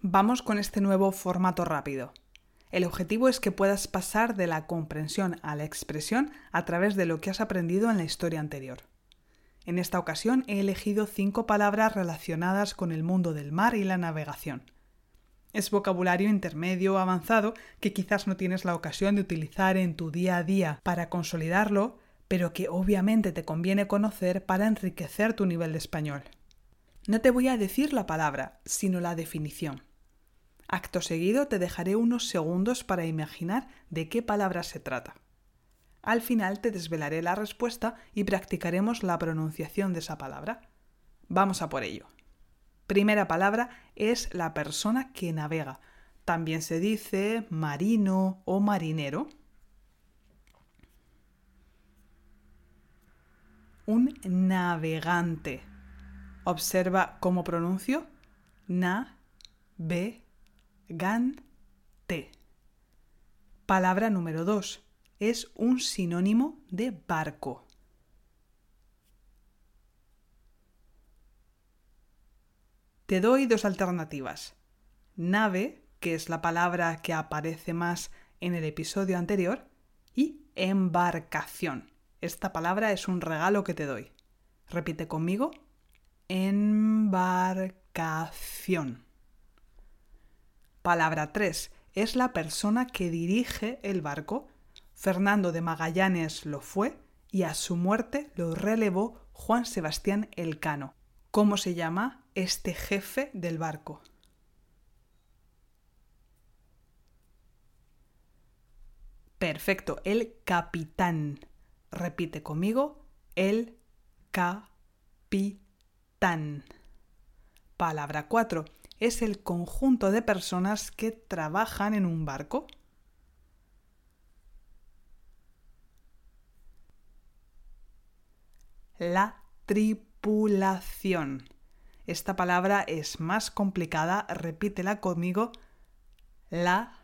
Vamos con este nuevo formato rápido. El objetivo es que puedas pasar de la comprensión a la expresión a través de lo que has aprendido en la historia anterior. En esta ocasión he elegido cinco palabras relacionadas con el mundo del mar y la navegación. Es vocabulario intermedio o avanzado que quizás no tienes la ocasión de utilizar en tu día a día para consolidarlo, pero que obviamente te conviene conocer para enriquecer tu nivel de español. No te voy a decir la palabra, sino la definición. Acto seguido te dejaré unos segundos para imaginar de qué palabra se trata. Al final te desvelaré la respuesta y practicaremos la pronunciación de esa palabra. Vamos a por ello. Primera palabra es la persona que navega. También se dice marino o marinero. Un navegante. Observa cómo pronuncio. Na, be, gan, te. Palabra número 2. Es un sinónimo de barco. Te doy dos alternativas. Nave, que es la palabra que aparece más en el episodio anterior, y embarcación. Esta palabra es un regalo que te doy. Repite conmigo embarcación. Palabra 3. Es la persona que dirige el barco. Fernando de Magallanes lo fue y a su muerte lo relevó Juan Sebastián Elcano. ¿Cómo se llama este jefe del barco? Perfecto, el capitán. Repite conmigo, el capitán. Palabra 4. Es el conjunto de personas que trabajan en un barco. La tripulación. Esta palabra es más complicada, repítela conmigo. La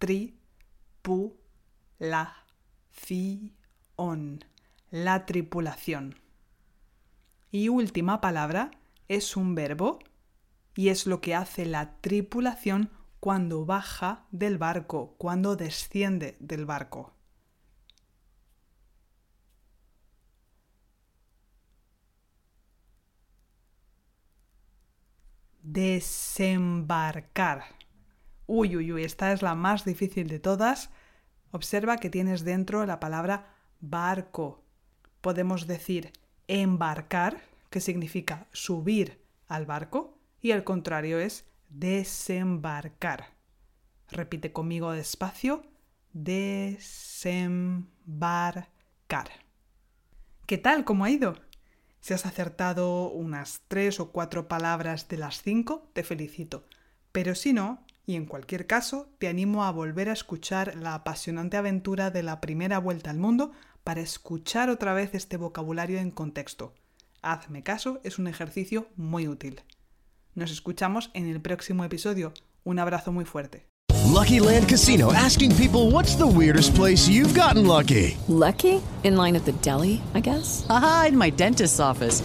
tripulación. La tripulación. Y última palabra es un verbo y es lo que hace la tripulación cuando baja del barco, cuando desciende del barco. Desembarcar. Uy, uy, uy, esta es la más difícil de todas. Observa que tienes dentro la palabra barco. Podemos decir embarcar, que significa subir al barco, y el contrario es desembarcar. Repite conmigo despacio, desembarcar. ¿Qué tal? ¿Cómo ha ido? Si has acertado unas tres o cuatro palabras de las cinco, te felicito. Pero si no, y en cualquier caso, te animo a volver a escuchar la apasionante aventura de la primera vuelta al mundo para escuchar otra vez este vocabulario en contexto. Hazme caso, es un ejercicio muy útil. Nos escuchamos en el próximo episodio. Un abrazo muy fuerte. Lucky Land Casino asking people what's the weirdest place you've gotten lucky. Lucky? In line at the deli, I guess. Aha, in my dentist's office.